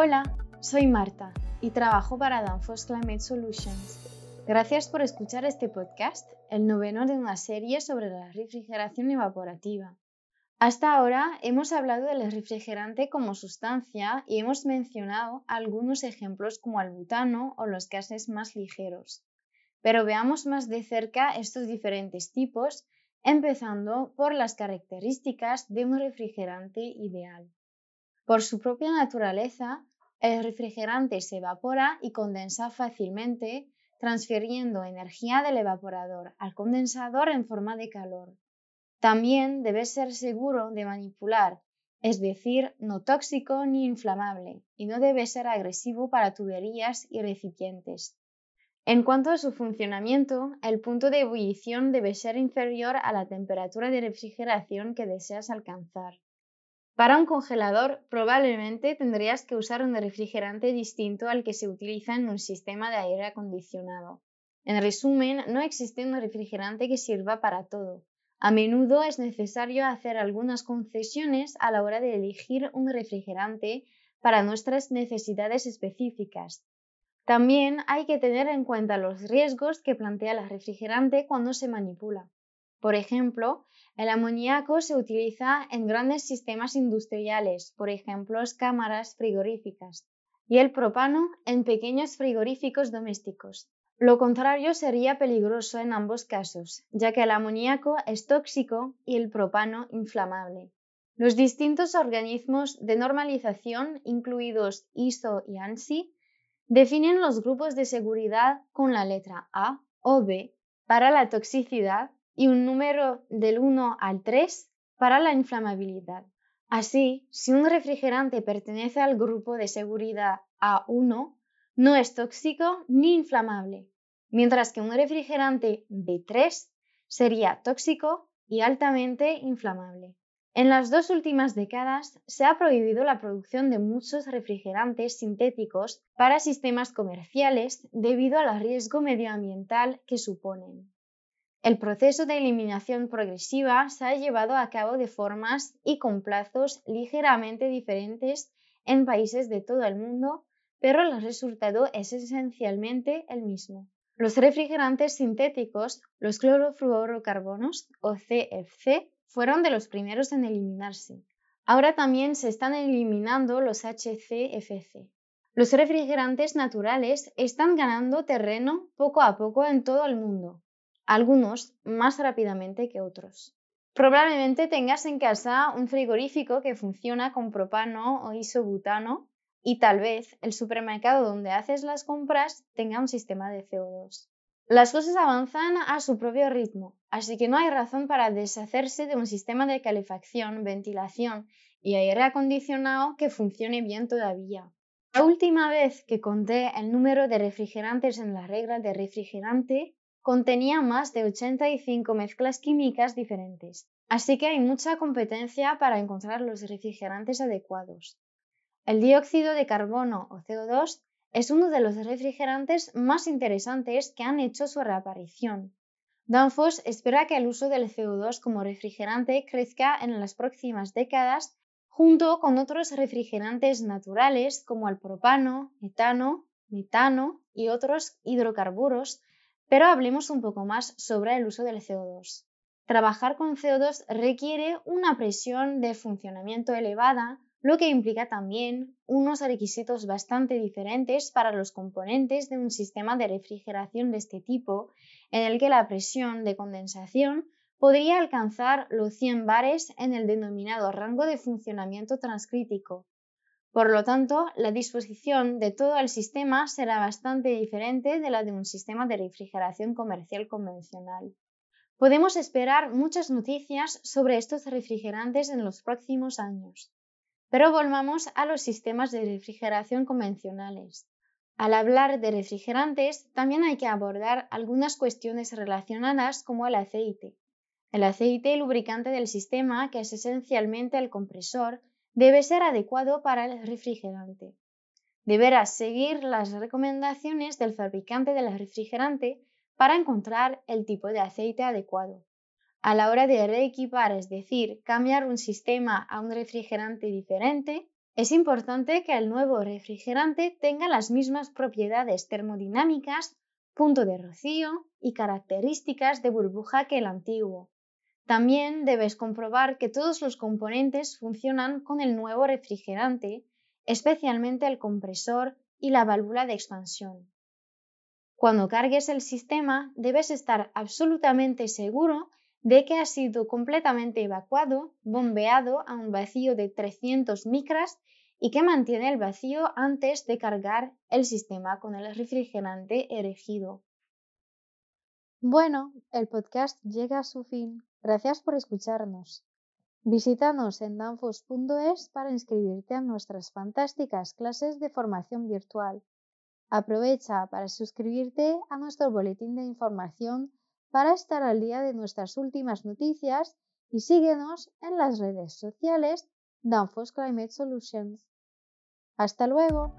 Hola, soy Marta y trabajo para Danfoss Climate Solutions. Gracias por escuchar este podcast, el noveno de una serie sobre la refrigeración evaporativa. Hasta ahora hemos hablado del refrigerante como sustancia y hemos mencionado algunos ejemplos como el butano o los gases más ligeros. Pero veamos más de cerca estos diferentes tipos, empezando por las características de un refrigerante ideal. Por su propia naturaleza, el refrigerante se evapora y condensa fácilmente, transfiriendo energía del evaporador al condensador en forma de calor. También debe ser seguro de manipular, es decir, no tóxico ni inflamable, y no debe ser agresivo para tuberías y recipientes. En cuanto a su funcionamiento, el punto de ebullición debe ser inferior a la temperatura de refrigeración que deseas alcanzar. Para un congelador probablemente tendrías que usar un refrigerante distinto al que se utiliza en un sistema de aire acondicionado. En resumen, no existe un refrigerante que sirva para todo. A menudo es necesario hacer algunas concesiones a la hora de elegir un refrigerante para nuestras necesidades específicas. También hay que tener en cuenta los riesgos que plantea el refrigerante cuando se manipula. Por ejemplo, el amoníaco se utiliza en grandes sistemas industriales, por ejemplo, cámaras frigoríficas, y el propano en pequeños frigoríficos domésticos. Lo contrario sería peligroso en ambos casos, ya que el amoníaco es tóxico y el propano inflamable. Los distintos organismos de normalización, incluidos ISO y ANSI, definen los grupos de seguridad con la letra A o B para la toxicidad y un número del 1 al 3 para la inflamabilidad. Así, si un refrigerante pertenece al grupo de seguridad A1, no es tóxico ni inflamable, mientras que un refrigerante B3 sería tóxico y altamente inflamable. En las dos últimas décadas se ha prohibido la producción de muchos refrigerantes sintéticos para sistemas comerciales debido al riesgo medioambiental que suponen. El proceso de eliminación progresiva se ha llevado a cabo de formas y con plazos ligeramente diferentes en países de todo el mundo, pero el resultado es esencialmente el mismo. Los refrigerantes sintéticos, los clorofluorocarbonos o CFC, fueron de los primeros en eliminarse. Ahora también se están eliminando los HCFC. Los refrigerantes naturales están ganando terreno poco a poco en todo el mundo, algunos más rápidamente que otros. Probablemente tengas en casa un frigorífico que funciona con propano o isobutano y tal vez el supermercado donde haces las compras tenga un sistema de CO2. Las cosas avanzan a su propio ritmo, así que no hay razón para deshacerse de un sistema de calefacción, ventilación y aire acondicionado que funcione bien todavía. La última vez que conté el número de refrigerantes en la regla de refrigerante contenía más de 85 mezclas químicas diferentes, así que hay mucha competencia para encontrar los refrigerantes adecuados. El dióxido de carbono o CO2 es uno de los refrigerantes más interesantes que han hecho su reaparición. Danfoss espera que el uso del CO2 como refrigerante crezca en las próximas décadas junto con otros refrigerantes naturales como el propano, etano, metano y otros hidrocarburos pero hablemos un poco más sobre el uso del CO2. Trabajar con CO2 requiere una presión de funcionamiento elevada, lo que implica también unos requisitos bastante diferentes para los componentes de un sistema de refrigeración de este tipo, en el que la presión de condensación podría alcanzar los 100 bares en el denominado rango de funcionamiento transcrítico, por lo tanto, la disposición de todo el sistema será bastante diferente de la de un sistema de refrigeración comercial convencional. Podemos esperar muchas noticias sobre estos refrigerantes en los próximos años. Pero volvamos a los sistemas de refrigeración convencionales. Al hablar de refrigerantes, también hay que abordar algunas cuestiones relacionadas como el aceite. El aceite lubricante del sistema, que es esencialmente el compresor, debe ser adecuado para el refrigerante. Deberás seguir las recomendaciones del fabricante del refrigerante para encontrar el tipo de aceite adecuado. A la hora de reequipar, es decir, cambiar un sistema a un refrigerante diferente, Es importante que el nuevo refrigerante tenga las mismas propiedades termodinámicas, punto de rocío y características de burbuja que el antiguo. También debes comprobar que todos los componentes funcionan con el nuevo refrigerante, especialmente el compresor y la válvula de expansión. Cuando cargues el sistema, debes estar absolutamente seguro de que ha sido completamente evacuado, bombeado a un vacío de 300 micras y que mantiene el vacío antes de cargar el sistema con el refrigerante erigido. Bueno, el podcast llega a su fin. Gracias por escucharnos. Visítanos en danfos.es para inscribirte a nuestras fantásticas clases de formación virtual. Aprovecha para suscribirte a nuestro boletín de información para estar al día de nuestras últimas noticias y síguenos en las redes sociales Danfoss Climate Solutions. Hasta luego.